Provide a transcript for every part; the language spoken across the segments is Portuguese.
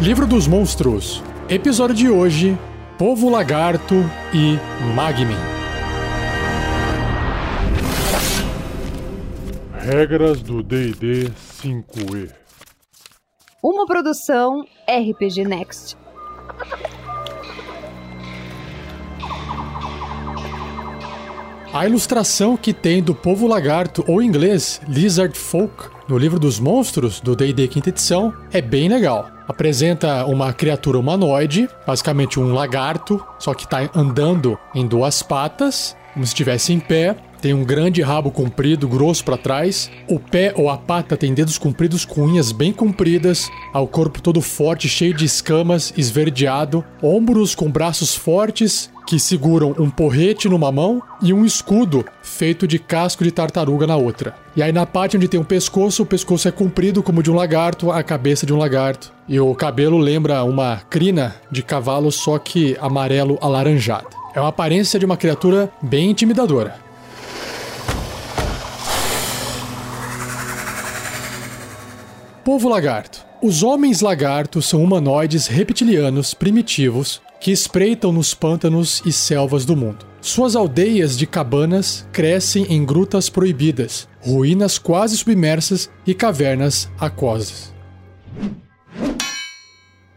Livro dos Monstros. Episódio de hoje: Povo Lagarto e Magmin. Regras do DD 5E. Uma produção RPG Next. A ilustração que tem do povo lagarto, ou em inglês Lizard Folk, no livro dos monstros do D&D quinta edição, é bem legal. Apresenta uma criatura humanoide, basicamente um lagarto, só que está andando em duas patas, como se estivesse em pé, tem um grande rabo comprido, grosso para trás. O pé ou a pata tem dedos compridos com unhas bem compridas. Ao corpo todo forte, cheio de escamas, esverdeado. Ombros com braços fortes que seguram um porrete numa mão e um escudo feito de casco de tartaruga na outra. E aí na parte onde tem um pescoço, o pescoço é comprido como de um lagarto, a cabeça de um lagarto. E o cabelo lembra uma crina de cavalo, só que amarelo alaranjado. É uma aparência de uma criatura bem intimidadora. Povo lagarto. Os homens lagartos são humanoides reptilianos primitivos que espreitam nos pântanos e selvas do mundo. Suas aldeias de cabanas crescem em grutas proibidas, ruínas quase submersas e cavernas aquosas.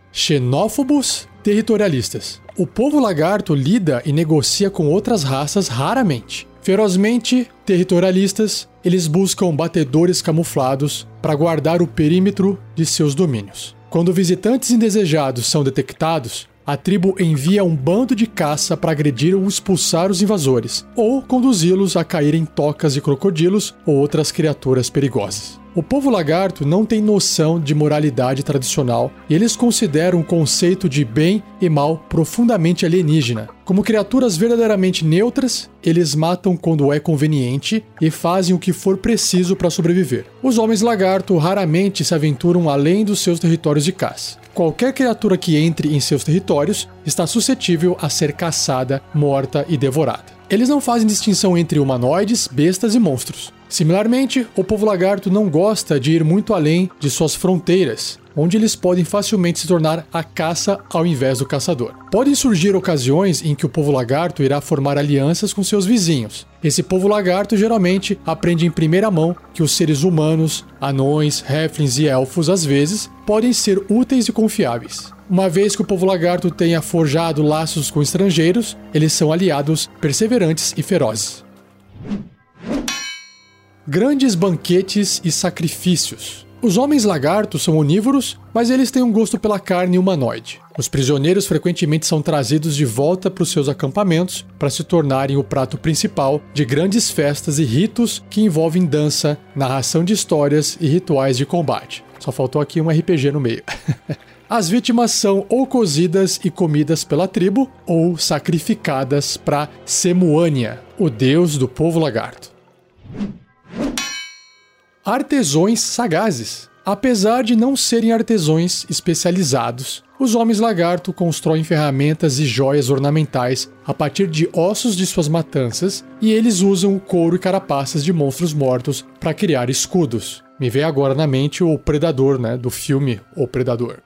Xenófobos territorialistas. O povo lagarto lida e negocia com outras raças raramente. Ferozmente territorialistas, eles buscam batedores camuflados para guardar o perímetro de seus domínios. Quando visitantes indesejados são detectados, a tribo envia um bando de caça para agredir ou expulsar os invasores, ou conduzi-los a cair em tocas de crocodilos ou outras criaturas perigosas. O povo lagarto não tem noção de moralidade tradicional e eles consideram o conceito de bem e mal profundamente alienígena. Como criaturas verdadeiramente neutras, eles matam quando é conveniente e fazem o que for preciso para sobreviver. Os homens lagarto raramente se aventuram além dos seus territórios de caça. Qualquer criatura que entre em seus territórios está suscetível a ser caçada, morta e devorada. Eles não fazem distinção entre humanoides, bestas e monstros. Similarmente, o povo lagarto não gosta de ir muito além de suas fronteiras, onde eles podem facilmente se tornar a caça ao invés do caçador. Podem surgir ocasiões em que o povo lagarto irá formar alianças com seus vizinhos. Esse povo lagarto geralmente aprende em primeira mão que os seres humanos, anões, halflings e elfos às vezes podem ser úteis e confiáveis. Uma vez que o povo lagarto tenha forjado laços com estrangeiros, eles são aliados perseverantes e ferozes. Grandes banquetes e sacrifícios. Os homens lagartos são onívoros, mas eles têm um gosto pela carne humanoide. Os prisioneiros frequentemente são trazidos de volta para os seus acampamentos para se tornarem o prato principal de grandes festas e ritos que envolvem dança, narração de histórias e rituais de combate. Só faltou aqui um RPG no meio. As vítimas são ou cozidas e comidas pela tribo ou sacrificadas para Semuânia, o deus do povo lagarto. Artesões sagazes. Apesar de não serem artesões especializados, os homens lagarto constroem ferramentas e joias ornamentais a partir de ossos de suas matanças e eles usam couro e carapaças de monstros mortos para criar escudos. Me veio agora na mente o predador, né, do filme O Predador.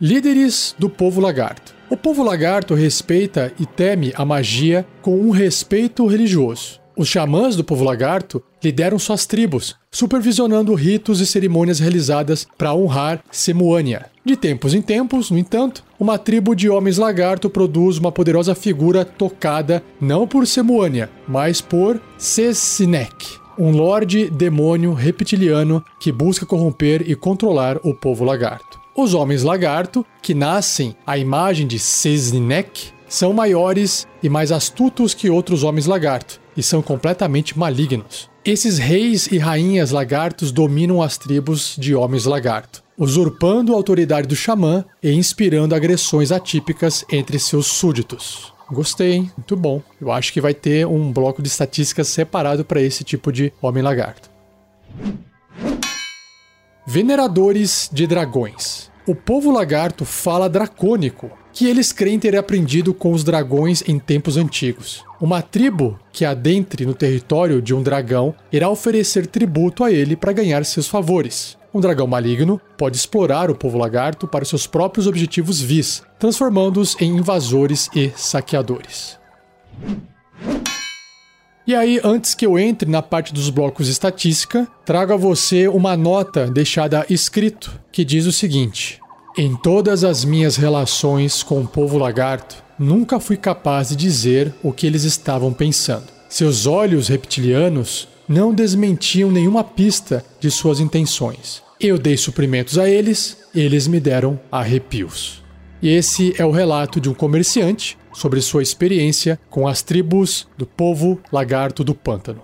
Líderes do povo lagarto. O povo lagarto respeita e teme a magia com um respeito religioso. Os xamãs do povo lagarto lideram suas tribos, supervisionando ritos e cerimônias realizadas para honrar Semuânia. De tempos em tempos, no entanto, uma tribo de homens lagarto produz uma poderosa figura tocada não por Semuânia, mas por Cesinek, um lorde demônio reptiliano que busca corromper e controlar o povo lagarto. Os homens lagarto, que nascem à imagem de Cesinek, são maiores e mais astutos que outros homens lagarto e são completamente malignos. Esses reis e rainhas lagartos dominam as tribos de homens lagarto, usurpando a autoridade do xamã e inspirando agressões atípicas entre seus súditos. Gostei, hein? Muito bom. Eu acho que vai ter um bloco de estatísticas separado para esse tipo de homem lagarto. Veneradores de dragões. O povo lagarto fala dracônico, que eles creem ter aprendido com os dragões em tempos antigos. Uma tribo que adentre no território de um dragão irá oferecer tributo a ele para ganhar seus favores. um dragão maligno pode explorar o povo lagarto para seus próprios objetivos vis, transformando-os em invasores e saqueadores. E aí, antes que eu entre na parte dos blocos estatística, trago a você uma nota deixada escrito que diz o seguinte: Em todas as minhas relações com o povo lagarto, nunca fui capaz de dizer o que eles estavam pensando. Seus olhos reptilianos não desmentiam nenhuma pista de suas intenções. Eu dei suprimentos a eles, eles me deram arrepios. E esse é o relato de um comerciante sobre sua experiência com as tribos do povo lagarto do pântano.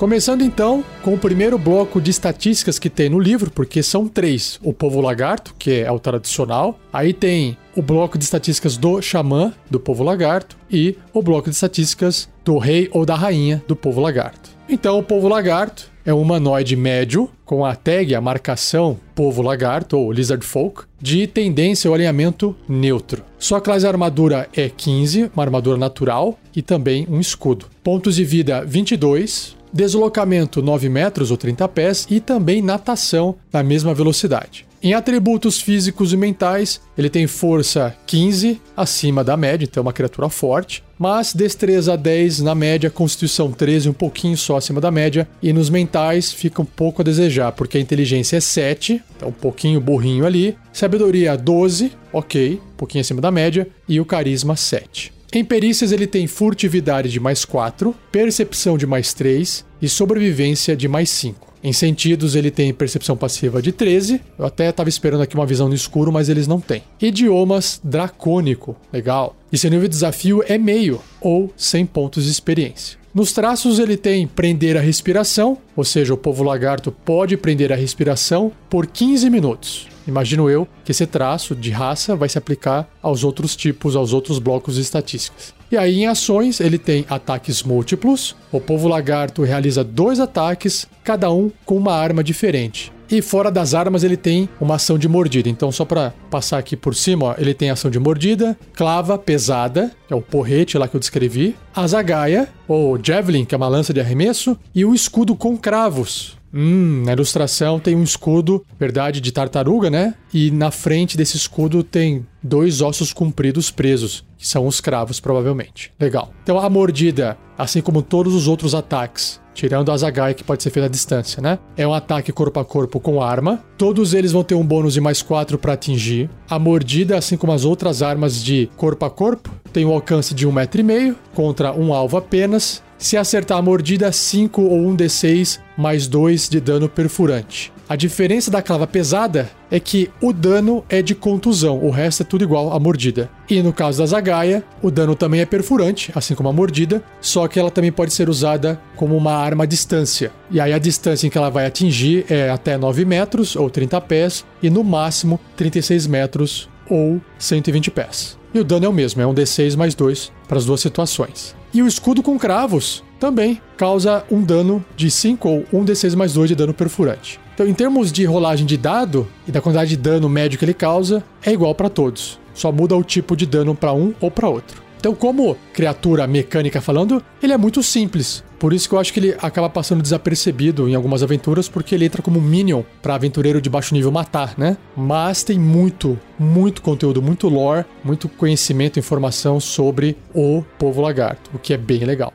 Começando então com o primeiro bloco de estatísticas que tem no livro, porque são três: o povo lagarto, que é o tradicional, aí tem o bloco de estatísticas do xamã, do povo lagarto, e o bloco de estatísticas do rei ou da rainha do povo lagarto. Então, o povo lagarto é um humanoide médio, com a tag, a marcação povo lagarto ou lizard folk, de tendência ou alinhamento neutro. Sua classe armadura é 15, uma armadura natural e também um escudo. Pontos de vida 22, deslocamento 9 metros ou 30 pés e também natação na mesma velocidade. Em atributos físicos e mentais, ele tem força 15 acima da média, então é uma criatura forte, mas destreza 10 na média, constituição 13 um pouquinho só acima da média, e nos mentais fica um pouco a desejar, porque a inteligência é 7, então um pouquinho burrinho ali, sabedoria 12, ok, um pouquinho acima da média, e o carisma 7. Em perícias ele tem furtividade de mais 4, percepção de mais 3 e sobrevivência de mais 5. Em sentidos, ele tem percepção passiva de 13. Eu até estava esperando aqui uma visão no escuro, mas eles não têm. Idiomas dracônico, legal. E seu nível de desafio é meio, ou 100 pontos de experiência. Nos traços ele tem prender a respiração, ou seja, o povo lagarto pode prender a respiração por 15 minutos. Imagino eu que esse traço de raça vai se aplicar aos outros tipos, aos outros blocos de estatísticas. E aí, em ações, ele tem ataques múltiplos. O povo lagarto realiza dois ataques, cada um com uma arma diferente. E fora das armas, ele tem uma ação de mordida. Então, só para passar aqui por cima, ó, ele tem ação de mordida, clava pesada, que é o porrete lá que eu descrevi, a zagaia, ou javelin, que é uma lança de arremesso, e o escudo com cravos, Hum, na ilustração tem um escudo, verdade, de tartaruga, né? E na frente desse escudo tem dois ossos compridos presos, que são os cravos, provavelmente. Legal. Então a mordida, assim como todos os outros ataques, tirando a Zagai, que pode ser feita à distância, né? É um ataque corpo a corpo com arma. Todos eles vão ter um bônus de mais 4 para atingir. A mordida, assim como as outras armas de corpo a corpo, tem um alcance de 1,5m contra um alvo apenas. Se acertar a mordida, 5 ou 1 d6 mais 2 de dano perfurante. A diferença da clava pesada é que o dano é de contusão, o resto é tudo igual à mordida. E no caso da Zagaia, o dano também é perfurante, assim como a mordida, só que ela também pode ser usada como uma arma à distância. E aí a distância em que ela vai atingir é até 9 metros ou 30 pés, e no máximo 36 metros ou 120 pés. E o dano é o mesmo, é um D6 mais 2 para as duas situações. E o escudo com cravos também causa um dano de 5 ou 1 D6 mais 2 de dano perfurante. Então, em termos de rolagem de dado e da quantidade de dano médio que ele causa, é igual para todos. Só muda o tipo de dano para um ou para outro. Então, como criatura mecânica falando, ele é muito simples. Por isso que eu acho que ele acaba passando desapercebido em algumas aventuras, porque ele entra como minion para aventureiro de baixo nível matar, né? Mas tem muito, muito conteúdo, muito lore, muito conhecimento, informação sobre o povo lagarto, o que é bem legal.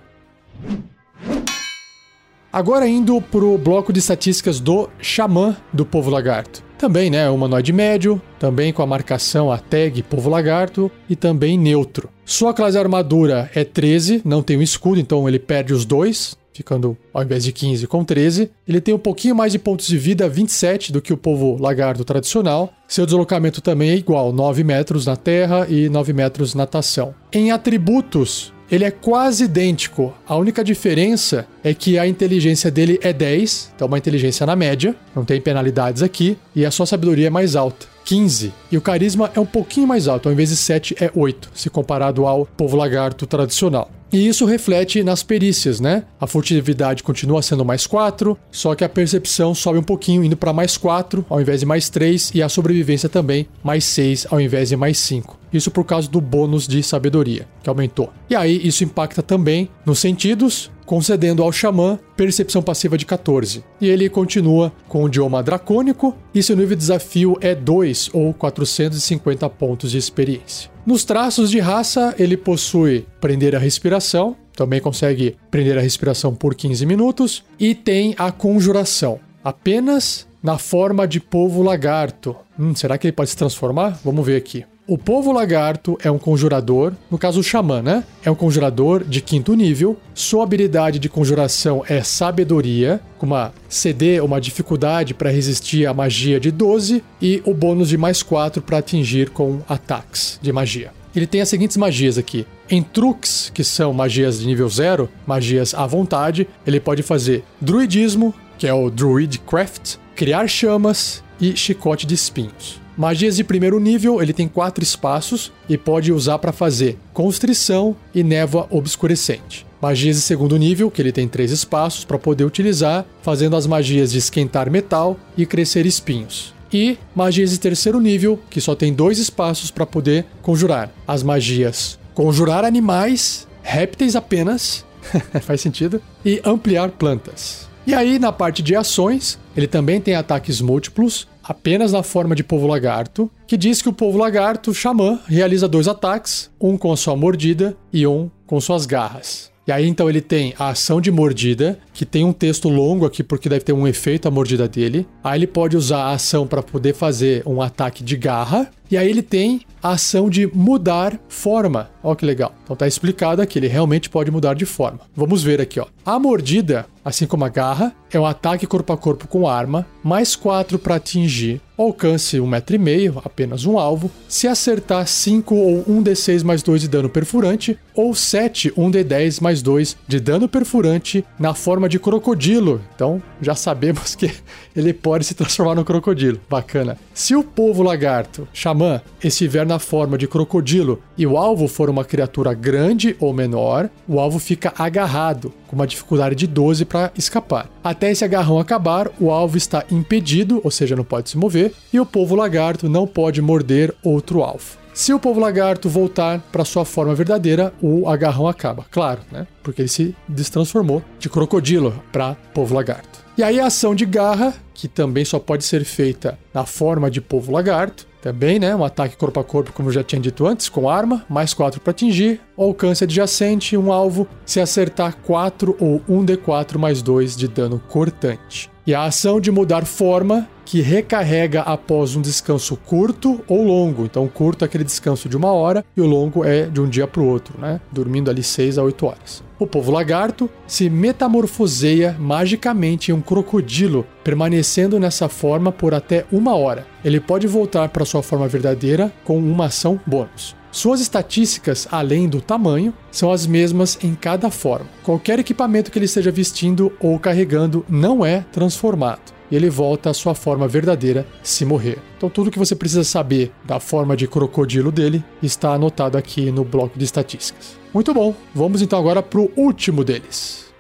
Agora indo pro bloco de estatísticas do xamã do povo lagarto. Também, né, humanoide médio, também com a marcação a tag povo lagarto e também neutro. Sua classe armadura é 13, não tem um escudo, então ele perde os dois, ficando ao invés de 15 com 13. Ele tem um pouquinho mais de pontos de vida, 27 do que o povo lagarto tradicional. Seu deslocamento também é igual, 9 metros na terra e 9 metros natação. Em atributos, ele é quase idêntico. A única diferença é que a inteligência dele é 10, então uma inteligência na média, não tem penalidades aqui, e a sua sabedoria é mais alta. 15. E o carisma é um pouquinho mais alto, ao invés de 7 é 8, se comparado ao povo lagarto tradicional. E isso reflete nas perícias, né? A furtividade continua sendo mais 4, só que a percepção sobe um pouquinho, indo para mais 4 ao invés de mais 3, e a sobrevivência também mais 6 ao invés de mais 5. Isso por causa do bônus de sabedoria, que aumentou. E aí isso impacta também nos sentidos, concedendo ao xamã percepção passiva de 14. E ele continua com o idioma dracônico, e seu nível de desafio é 2 ou 450 pontos de experiência. Nos traços de raça, ele possui prender a respiração, também consegue prender a respiração por 15 minutos, e tem a conjuração, apenas na forma de povo lagarto. Hum, será que ele pode se transformar? Vamos ver aqui. O povo lagarto é um conjurador, no caso o xamã, né? É um conjurador de quinto nível. Sua habilidade de conjuração é sabedoria, com uma CD, uma dificuldade para resistir à magia de 12 e o bônus de mais 4 para atingir com ataques de magia. Ele tem as seguintes magias aqui. Em truques, que são magias de nível 0, magias à vontade, ele pode fazer druidismo, que é o Druidcraft, criar chamas e chicote de espinhos. Magias de primeiro nível, ele tem quatro espaços e pode usar para fazer constrição e névoa obscurecente. Magias de segundo nível, que ele tem três espaços para poder utilizar, fazendo as magias de esquentar metal e crescer espinhos. E magias de terceiro nível, que só tem dois espaços para poder conjurar. As magias conjurar animais, répteis apenas, faz sentido, e ampliar plantas. E aí, na parte de ações, ele também tem ataques múltiplos, apenas na forma de povo lagarto, que diz que o povo lagarto, xamã, realiza dois ataques, um com sua mordida e um com suas garras. E aí então ele tem a ação de mordida, que tem um texto longo aqui porque deve ter um efeito a mordida dele. Aí ele pode usar a ação para poder fazer um ataque de garra. E aí ele tem a ação de mudar forma. Olha que legal. Então tá explicado aqui, ele realmente pode mudar de forma. Vamos ver aqui, ó. A mordida, assim como a garra, é um ataque corpo a corpo com arma, mais 4 para atingir, alcance 1,5m, apenas um alvo, se acertar 5 ou 1d6 mais 2 de dano perfurante, ou 7, 1d10 mais 2 de dano perfurante na forma de crocodilo. Então já sabemos que ele pode se transformar no crocodilo. Bacana. Se o povo lagarto, xamã, estiver na forma de crocodilo e o alvo for uma criatura grande ou menor, o alvo fica agarrado, com uma dificuldade de 12 para escapar. Até esse agarrão acabar, o alvo está impedido, ou seja, não pode se mover, e o povo lagarto não pode morder outro alvo. Se o povo lagarto voltar para sua forma verdadeira, o agarrão acaba, claro, né? Porque ele se destransformou de crocodilo para povo lagarto. E aí a ação de garra, que também só pode ser feita na forma de povo lagarto, também, né? Um ataque corpo a corpo, como eu já tinha dito antes, com arma, mais 4 para atingir, alcance adjacente, um alvo, se acertar 4 ou 1d4 mais 2 de dano cortante. E a ação de mudar forma, que recarrega após um descanso curto ou longo. Então, curto é aquele descanso de uma hora e o longo é de um dia para o outro, né? Dormindo ali 6 a 8 horas. O povo lagarto se metamorfoseia magicamente em um crocodilo, permanecendo nessa forma por até uma hora. Ele pode voltar para sua forma verdadeira com uma ação bônus. Suas estatísticas, além do tamanho, são as mesmas em cada forma. Qualquer equipamento que ele esteja vestindo ou carregando não é transformado e ele volta à sua forma verdadeira se morrer. Então tudo que você precisa saber da forma de crocodilo dele está anotado aqui no bloco de estatísticas. Muito bom, vamos então agora para o último deles.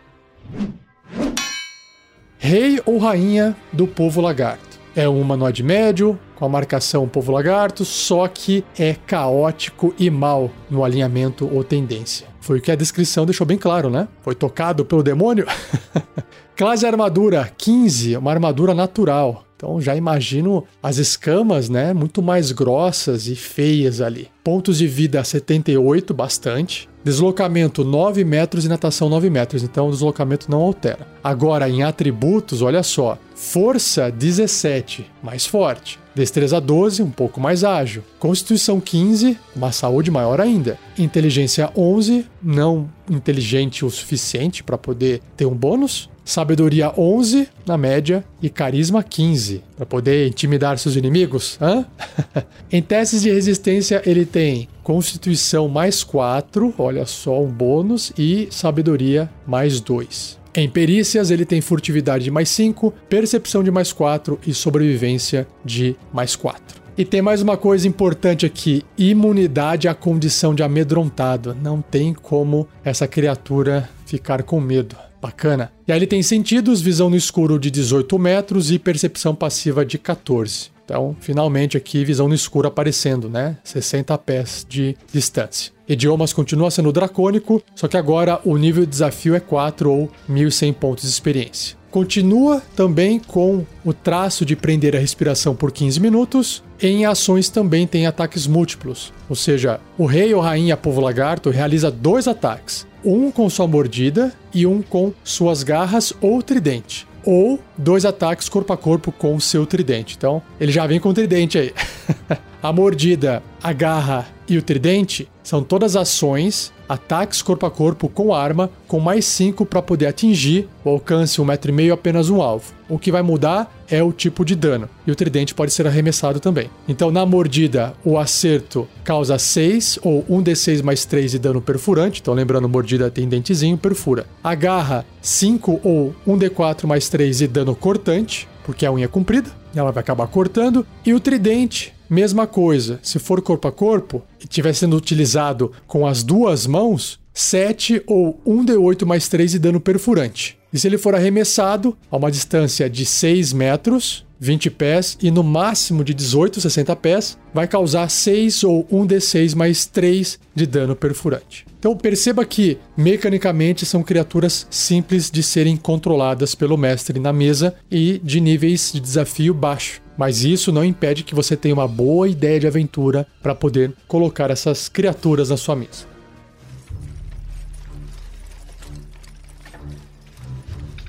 Rei ou rainha do povo lagarto. É um humanoide médio, com a marcação povo lagarto, só que é caótico e mal no alinhamento ou tendência. Foi o que a descrição deixou bem claro, né? Foi tocado pelo demônio? Classe armadura 15, uma armadura natural. Então já imagino as escamas, né, muito mais grossas e feias ali. Pontos de vida 78, bastante. Deslocamento 9 metros e natação 9 metros, então o deslocamento não altera. Agora, em atributos, olha só: força 17, mais forte. Destreza 12, um pouco mais ágil. Constituição 15, uma saúde maior ainda. Inteligência 11, não inteligente o suficiente para poder ter um bônus. Sabedoria 11 na média e carisma 15 para poder intimidar seus inimigos. Hã? em testes de resistência ele tem Constituição mais 4, olha só um bônus e sabedoria mais 2. Em perícias, ele tem furtividade de mais 5, percepção de mais 4 e sobrevivência de mais 4. E tem mais uma coisa importante aqui: imunidade à condição de amedrontado. Não tem como essa criatura ficar com medo. Bacana. E aí ele tem sentidos, visão no escuro de 18 metros e percepção passiva de 14. Então, finalmente aqui, visão no escuro aparecendo, né? 60 pés de distância. Idiomas continua sendo dracônico, só que agora o nível de desafio é 4 ou 1100 pontos de experiência. Continua também com o traço de prender a respiração por 15 minutos. Em ações também tem ataques múltiplos, ou seja, o rei ou rainha povo lagarto realiza dois ataques, um com sua mordida e um com suas garras ou tridente ou dois ataques corpo a corpo com seu tridente. Então, ele já vem com o tridente aí. a mordida, a garra e o tridente são todas ações, ataques corpo a corpo com arma, com mais 5 para poder atingir o alcance 1,5 metro e meio apenas um alvo. O que vai mudar é o tipo de dano, e o tridente pode ser arremessado também. Então, na mordida, o acerto causa 6 ou 1d6 mais 3 de dano perfurante. Então, lembrando, mordida tem dentezinho, perfura. A garra, 5 ou 1d4 mais 3 de dano cortante, porque a unha é comprida, ela vai acabar cortando. E o tridente, mesma coisa. Se for corpo a corpo e estiver sendo utilizado com as duas mãos, 7 ou 1d8 mais 3 de dano perfurante. E se ele for arremessado a uma distância de 6 metros, 20 pés e no máximo de 18, 60 pés, vai causar 6 ou 1d6 mais 3 de dano perfurante. Então perceba que mecanicamente são criaturas simples de serem controladas pelo mestre na mesa e de níveis de desafio baixo. Mas isso não impede que você tenha uma boa ideia de aventura para poder colocar essas criaturas na sua mesa.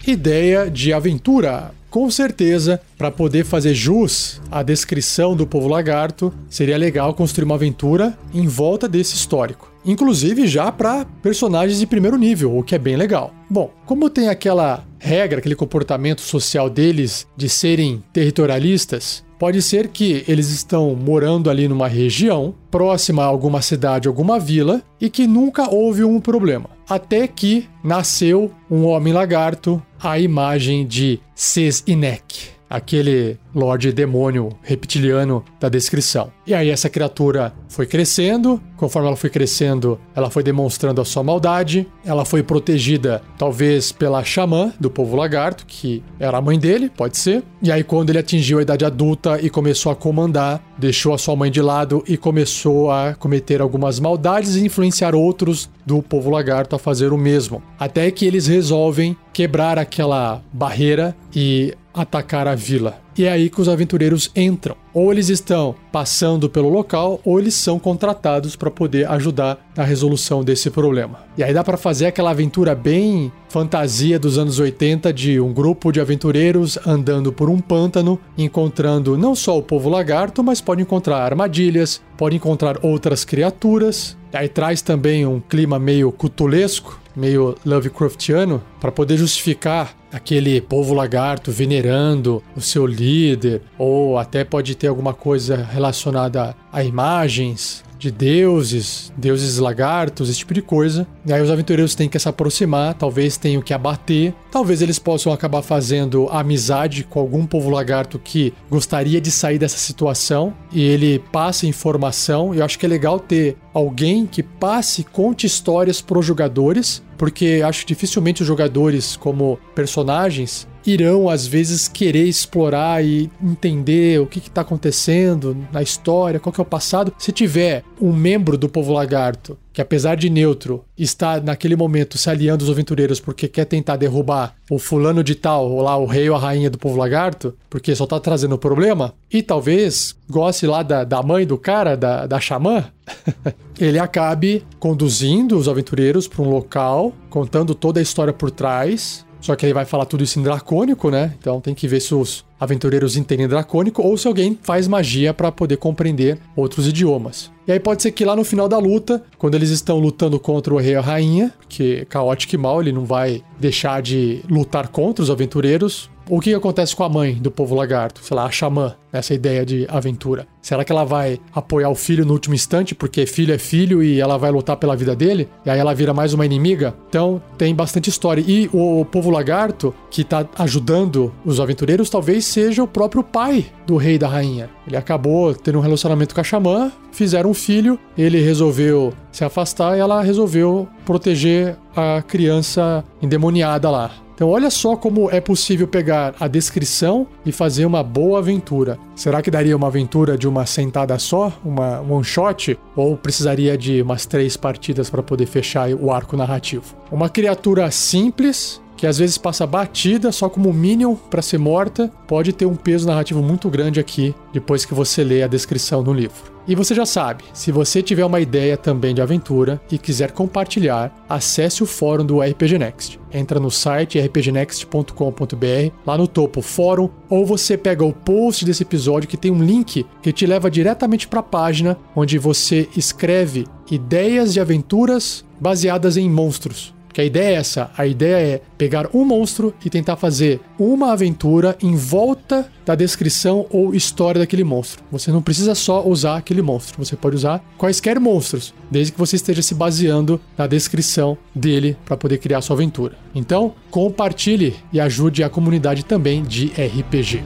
Ideia de aventura. Com certeza, para poder fazer jus à descrição do povo lagarto, seria legal construir uma aventura em volta desse histórico. Inclusive já para personagens de primeiro nível, o que é bem legal. Bom, como tem aquela regra, aquele comportamento social deles de serem territorialistas, Pode ser que eles estão morando ali numa região próxima a alguma cidade, alguma vila e que nunca houve um problema. Até que nasceu um homem lagarto à imagem de Sezinek aquele Lorde Demônio reptiliano da descrição. E aí essa criatura foi crescendo, conforme ela foi crescendo, ela foi demonstrando a sua maldade, ela foi protegida talvez pela xamã do povo lagarto, que era a mãe dele, pode ser. E aí quando ele atingiu a idade adulta e começou a comandar, deixou a sua mãe de lado e começou a cometer algumas maldades e influenciar outros do povo lagarto a fazer o mesmo. Até que eles resolvem quebrar aquela barreira e atacar a vila. E é aí que os aventureiros entram. Ou eles estão passando pelo local, ou eles são contratados para poder ajudar na resolução desse problema. E aí dá para fazer aquela aventura bem fantasia dos anos 80 de um grupo de aventureiros andando por um pântano, encontrando não só o povo lagarto, mas pode encontrar armadilhas, pode encontrar outras criaturas. E aí traz também um clima meio cutulesco, meio Lovecraftiano, para poder justificar aquele povo lagarto venerando o seu líder, ou até pode ter alguma coisa relacionada a imagens de deuses, deuses lagartos, esse tipo de coisa. E aí os aventureiros têm que se aproximar, talvez tenham que abater, talvez eles possam acabar fazendo amizade com algum povo lagarto que gostaria de sair dessa situação e ele passa informação. Eu acho que é legal ter alguém que passe, conte histórias para os jogadores, porque acho que dificilmente os jogadores, como personagens, irão às vezes querer explorar e entender o que está acontecendo na história, qual que é o passado. Se tiver um membro do povo lagarto que apesar de neutro, está naquele momento se aliando aos aventureiros porque quer tentar derrubar o fulano de tal, ou lá o rei ou a rainha do povo lagarto, porque só tá trazendo problema, e talvez goste lá da, da mãe do cara, da, da xamã, ele acabe conduzindo os aventureiros para um local, contando toda a história por trás, só que aí vai falar tudo isso em dracônico, né? Então tem que ver se os aventureiros entendem dracônico ou se alguém faz magia para poder compreender outros idiomas. E aí pode ser que lá no final da luta, quando eles estão lutando contra o rei e a rainha, que caótico e mal, ele não vai deixar de lutar contra os aventureiros, O que acontece com a mãe do povo lagarto? Sei lá, a xamã, essa ideia de aventura. Será que ela vai apoiar o filho no último instante, porque filho é filho e ela vai lutar pela vida dele? E aí ela vira mais uma inimiga? Então tem bastante história. E o povo lagarto, que tá ajudando os aventureiros, talvez seja o próprio pai do rei e da rainha. Ele acabou tendo um relacionamento com a xamã, fizeram um filho, ele resolveu se afastar e ela resolveu proteger a criança endemoniada lá. Então, olha só como é possível pegar a descrição e fazer uma boa aventura. Será que daria uma aventura de uma sentada só, uma one shot, ou precisaria de umas três partidas para poder fechar o arco narrativo? Uma criatura simples, que às vezes passa batida só como minion para ser morta, pode ter um peso narrativo muito grande aqui depois que você lê a descrição no livro. E você já sabe, se você tiver uma ideia também de aventura e quiser compartilhar, acesse o fórum do RPG Next. Entra no site rpgnext.com.br, lá no topo fórum, ou você pega o post desse episódio que tem um link que te leva diretamente para a página onde você escreve ideias de aventuras baseadas em monstros. Que a ideia é essa, a ideia é pegar um monstro e tentar fazer uma aventura em volta da descrição ou história daquele monstro. Você não precisa só usar aquele monstro, você pode usar quaisquer monstros, desde que você esteja se baseando na descrição dele para poder criar sua aventura. Então, compartilhe e ajude a comunidade também de RPG.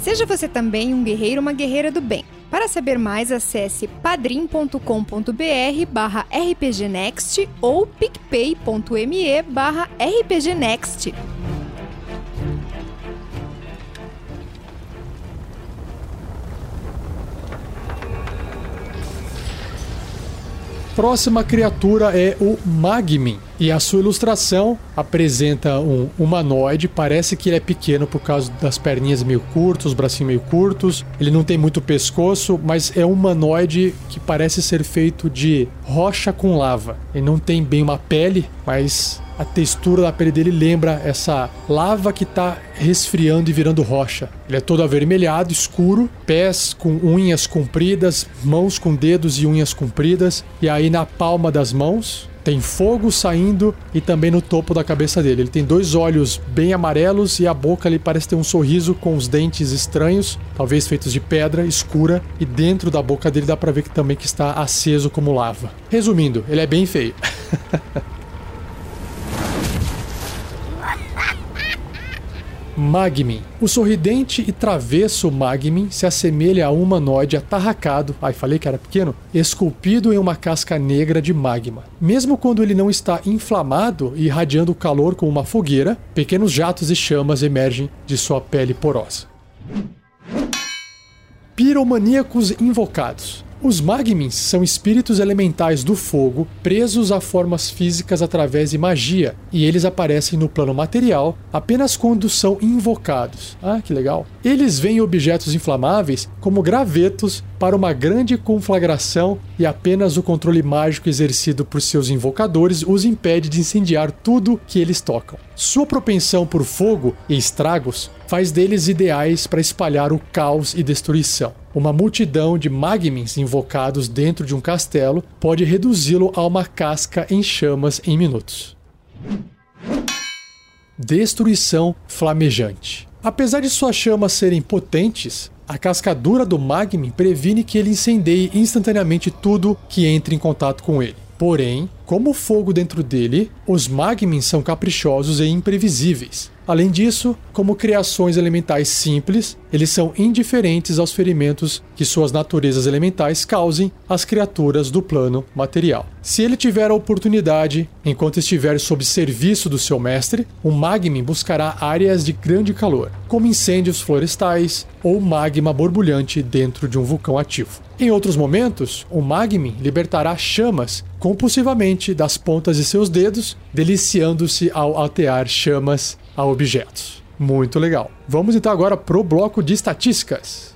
Seja você também um guerreiro ou uma guerreira do bem. Para saber mais, acesse padrim.com.br barra rpgnext ou picpay.me barra rpgnext. Próxima criatura é o Magmin. E a sua ilustração apresenta um humanoide, parece que ele é pequeno por causa das perninhas meio curtas, os bracinhos meio curtos. Ele não tem muito pescoço, mas é um humanoide que parece ser feito de rocha com lava. Ele não tem bem uma pele, mas a textura da pele dele lembra essa lava que está resfriando e virando rocha. Ele é todo avermelhado, escuro, pés com unhas compridas, mãos com dedos e unhas compridas, e aí na palma das mãos tem fogo saindo e também no topo da cabeça dele. Ele tem dois olhos bem amarelos e a boca ali parece ter um sorriso com os dentes estranhos, talvez feitos de pedra escura, e dentro da boca dele dá para ver que também que está aceso como lava. Resumindo, ele é bem feio. Magmin. O sorridente e travesso Magmin se assemelha a um humanoide atarracado, ai falei que era pequeno, esculpido em uma casca negra de magma. Mesmo quando ele não está inflamado e irradiando calor como uma fogueira, pequenos jatos e chamas emergem de sua pele porosa. Piromaníacos invocados. Os Magmins são espíritos elementais do fogo presos a formas físicas através de magia, e eles aparecem no plano material apenas quando são invocados. Ah, que legal! Eles veem objetos inflamáveis como gravetos para uma grande conflagração e apenas o controle mágico exercido por seus invocadores os impede de incendiar tudo que eles tocam. Sua propensão por fogo e estragos faz deles ideais para espalhar o caos e destruição. Uma multidão de magmins invocados dentro de um castelo pode reduzi-lo a uma casca em chamas em minutos. Destruição flamejante. Apesar de suas chamas serem potentes, a cascadura do magmin previne que ele incendeie instantaneamente tudo que entre em contato com ele. Porém, como o fogo dentro dele, os magmins são caprichosos e imprevisíveis. Além disso, como criações elementais simples, eles são indiferentes aos ferimentos que suas naturezas elementais causem às criaturas do plano material. Se ele tiver a oportunidade, enquanto estiver sob serviço do seu mestre, o Magmin buscará áreas de grande calor, como incêndios florestais ou magma borbulhante dentro de um vulcão ativo. Em outros momentos, o Magmin libertará chamas compulsivamente das pontas de seus dedos, deliciando-se ao atear chamas a objetos. Muito legal. Vamos então agora pro bloco de estatísticas.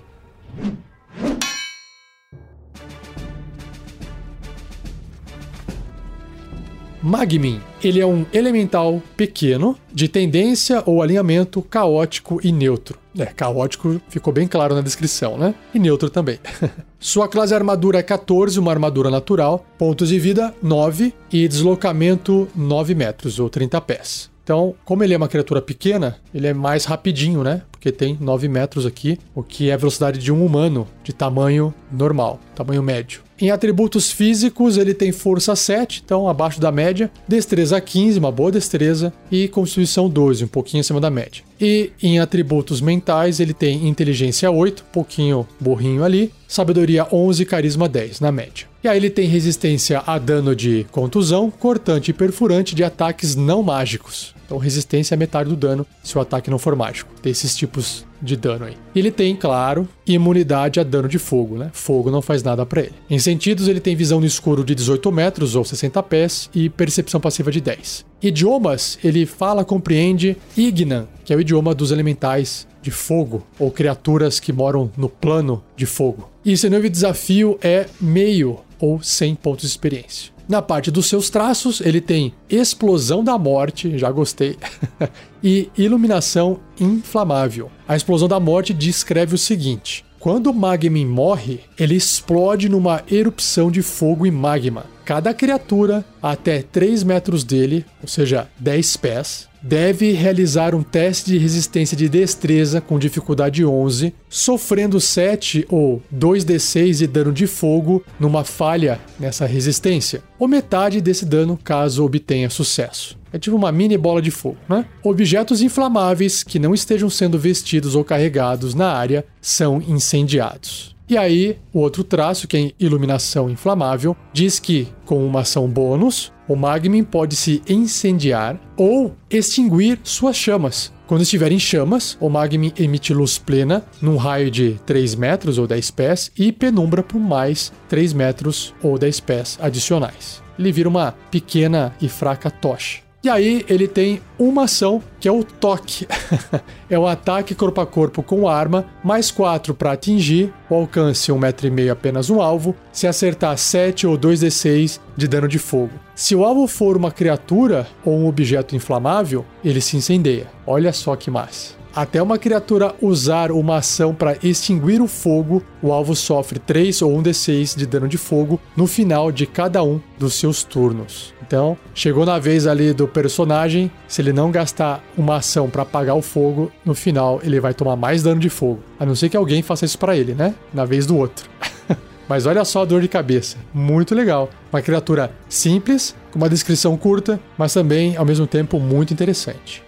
Magmin, ele é um elemental pequeno, de tendência ou alinhamento caótico e neutro. É, caótico ficou bem claro na descrição, né? E neutro também. Sua classe armadura é 14, uma armadura natural, pontos de vida 9 e deslocamento 9 metros ou 30 pés. Então, como ele é uma criatura pequena, ele é mais rapidinho, né? Porque tem 9 metros aqui, o que é a velocidade de um humano de tamanho normal, tamanho médio. Em atributos físicos, ele tem força 7, então abaixo da média, destreza 15, uma boa destreza, e constituição 12, um pouquinho acima da média. E em atributos mentais, ele tem inteligência 8, pouquinho burrinho ali, sabedoria 11 carisma 10 na média. E aí ele tem resistência a dano de contusão, cortante e perfurante de ataques não mágicos. Então resistência é metade do dano se o ataque não for mágico. Tem esses tipos de dano aí. Ele tem, claro, imunidade a dano de fogo, né? Fogo não faz nada para ele. Em sentidos, ele tem visão no escuro de 18 metros ou 60 pés e percepção passiva de 10. Idiomas, ele fala, compreende Ignan, que é o idioma dos elementais de fogo ou criaturas que moram no plano de fogo. E seu novo desafio é meio ou 100 pontos de experiência. Na parte dos seus traços, ele tem explosão da morte, já gostei, e iluminação inflamável. A explosão da morte descreve o seguinte: quando o Magmin morre, ele explode numa erupção de fogo e magma. Cada criatura até 3 metros dele, ou seja, 10 pés, deve realizar um teste de resistência de destreza com dificuldade 11, sofrendo 7 ou 2d6 de dano de fogo numa falha nessa resistência, ou metade desse dano caso obtenha sucesso. É tipo uma mini bola de fogo, né? Objetos inflamáveis que não estejam sendo vestidos ou carregados na área são incendiados. E aí, o outro traço, que é iluminação inflamável, diz que, com uma ação bônus, o Magmin pode se incendiar ou extinguir suas chamas. Quando estiver em chamas, o Magmin emite luz plena num raio de 3 metros ou 10 pés e penumbra por mais 3 metros ou 10 pés adicionais. Ele vira uma pequena e fraca tocha. E aí ele tem uma ação que é o toque. é o ataque corpo a corpo com arma, mais 4 para atingir, o alcance 1,5m apenas um alvo, se acertar 7 ou 2d6 de dano de fogo. Se o alvo for uma criatura ou um objeto inflamável, ele se incendeia. Olha só que massa. Até uma criatura usar uma ação para extinguir o fogo, o alvo sofre 3 ou 1d6 de dano de fogo no final de cada um dos seus turnos. Então, chegou na vez ali do personagem, se ele não gastar uma ação para apagar o fogo, no final ele vai tomar mais dano de fogo. A não ser que alguém faça isso para ele, né? Na vez do outro. Mas olha só a dor de cabeça. Muito legal. Uma criatura simples, com uma descrição curta, mas também ao mesmo tempo muito interessante.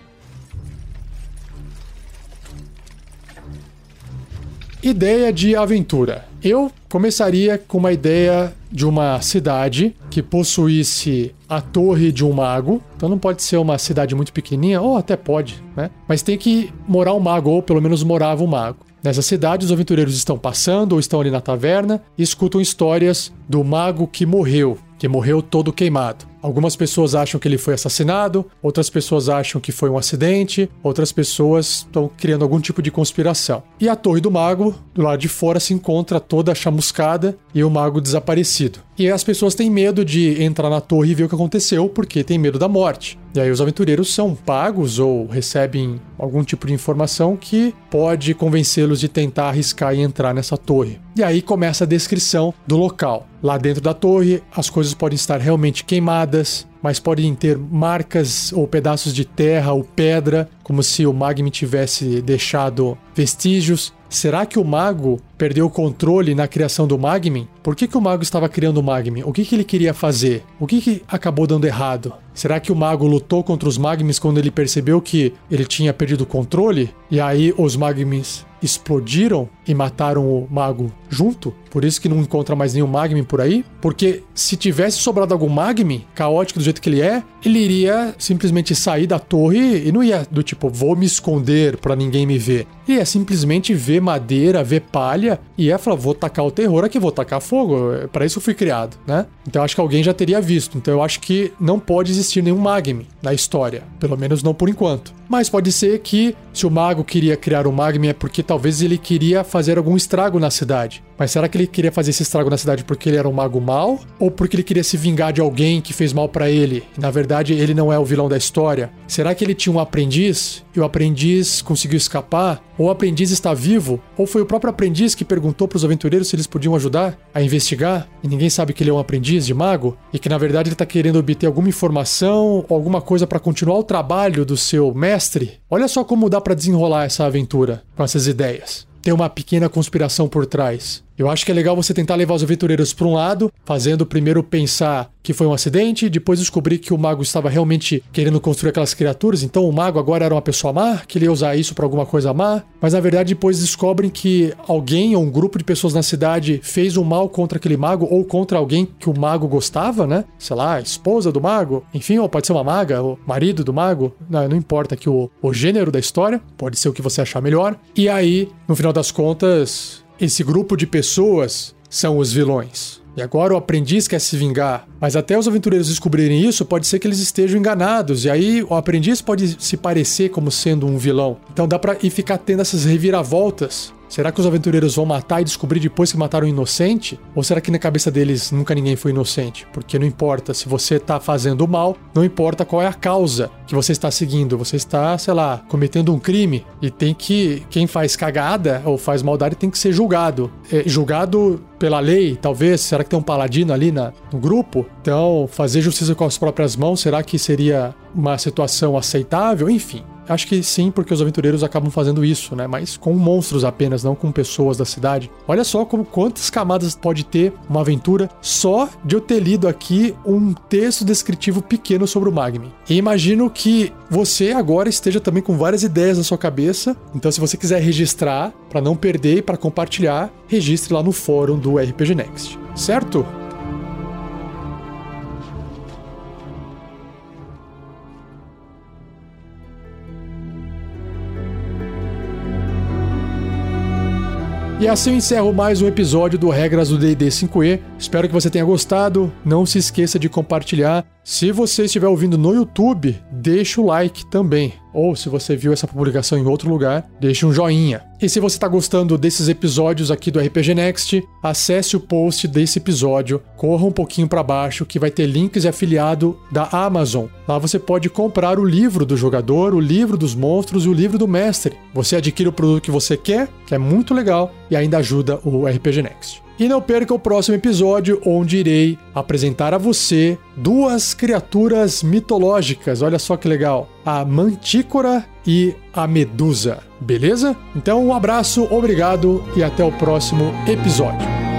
Ideia de aventura. Eu começaria com uma ideia de uma cidade que possuísse a torre de um mago. Então não pode ser uma cidade muito pequenininha, ou até pode, né? Mas tem que morar um mago, ou pelo menos morava um mago. Nessa cidade, os aventureiros estão passando ou estão ali na taverna e escutam histórias do mago que morreu, que morreu todo queimado. Algumas pessoas acham que ele foi assassinado, outras pessoas acham que foi um acidente, outras pessoas estão criando algum tipo de conspiração. E a Torre do Mago, do lado de fora, se encontra toda chamuscada e o mago desaparecido. E as pessoas têm medo de entrar na torre e ver o que aconteceu porque têm medo da morte. E aí os aventureiros são pagos ou recebem algum tipo de informação que pode convencê-los de tentar arriscar e entrar nessa torre. E aí começa a descrição do local. Lá dentro da torre, as coisas podem estar realmente queimadas, mas podem ter marcas ou pedaços de terra ou pedra, como se o magma tivesse deixado vestígios. Será que o mago perdeu o controle na criação do Magmin? Por que, que o mago estava criando o Magmin? O que, que ele queria fazer? O que, que acabou dando errado? Será que o mago lutou contra os Magmis quando ele percebeu que ele tinha perdido o controle? E aí os Magmis explodiram e mataram o mago junto? Por isso que não encontra mais nenhum Magmin por aí? Porque se tivesse sobrado algum Magmin, caótico do jeito que ele é, ele iria simplesmente sair da torre e não ia do tipo, vou me esconder para ninguém me ver. Ele ia simplesmente ver madeira, ver palha e ia falar, vou tacar o terror aqui, vou tacar fogo. É para isso eu fui criado, né? Então acho que alguém já teria visto. Então eu acho que não pode existir nenhum Magmin na história. Pelo menos não por enquanto. Mas pode ser que se o mago queria criar um Magmin é porque talvez ele queria fazer algum estrago na cidade. Mas será que ele queria fazer esse estrago na cidade porque ele era um mago mau? Ou porque ele queria se vingar de alguém que fez mal para ele? E na verdade verdade ele não é o vilão da história? Será que ele tinha um aprendiz e o aprendiz conseguiu escapar? Ou o aprendiz está vivo? Ou foi o próprio aprendiz que perguntou para os aventureiros se eles podiam ajudar a investigar? E ninguém sabe que ele é um aprendiz de mago? E que na verdade ele está querendo obter alguma informação ou alguma coisa para continuar o trabalho do seu mestre? Olha só como dá para desenrolar essa aventura com essas ideias. Tem uma pequena conspiração por trás. Eu acho que é legal você tentar levar os aventureiros para um lado, fazendo primeiro pensar que foi um acidente, depois descobrir que o mago estava realmente querendo construir aquelas criaturas, então o mago agora era uma pessoa má, que ele ia usar isso para alguma coisa má, mas na verdade depois descobrem que alguém ou um grupo de pessoas na cidade fez um mal contra aquele mago ou contra alguém que o mago gostava, né? Sei lá, esposa do mago, enfim, ou pode ser uma maga, o marido do mago, não, não importa aqui o, o gênero da história, pode ser o que você achar melhor. E aí, no final das contas, esse grupo de pessoas são os vilões. E agora o aprendiz quer se vingar. Mas até os aventureiros descobrirem isso, pode ser que eles estejam enganados. E aí o aprendiz pode se parecer como sendo um vilão. Então dá pra ir ficar tendo essas reviravoltas Será que os aventureiros vão matar e descobrir depois que mataram um inocente? Ou será que na cabeça deles nunca ninguém foi inocente? Porque não importa se você está fazendo mal, não importa qual é a causa que você está seguindo. Você está, sei lá, cometendo um crime e tem que. Quem faz cagada ou faz maldade tem que ser julgado. É, julgado pela lei, talvez. Será que tem um paladino ali na, no grupo? Então, fazer justiça com as próprias mãos, será que seria uma situação aceitável? Enfim. Acho que sim, porque os aventureiros acabam fazendo isso, né? Mas com monstros apenas, não com pessoas da cidade. Olha só como quantas camadas pode ter uma aventura só de eu ter lido aqui um texto descritivo pequeno sobre o Magni. E imagino que você agora esteja também com várias ideias na sua cabeça. Então, se você quiser registrar para não perder e para compartilhar, registre lá no fórum do RPG Next. Certo? E assim eu encerro mais um episódio do Regras do D&D 5e. Espero que você tenha gostado. Não se esqueça de compartilhar. Se você estiver ouvindo no YouTube, deixa o like também. Ou se você viu essa publicação em outro lugar, deixe um joinha. E se você está gostando desses episódios aqui do RPG Next, acesse o post desse episódio, corra um pouquinho para baixo que vai ter links de afiliado da Amazon. Lá você pode comprar o livro do jogador, o livro dos monstros e o livro do mestre. Você adquire o produto que você quer, que é muito legal e ainda ajuda o RPG Next. E não perca o próximo episódio, onde irei apresentar a você duas criaturas mitológicas. Olha só que legal: a Mantícora e a Medusa. Beleza? Então, um abraço, obrigado e até o próximo episódio.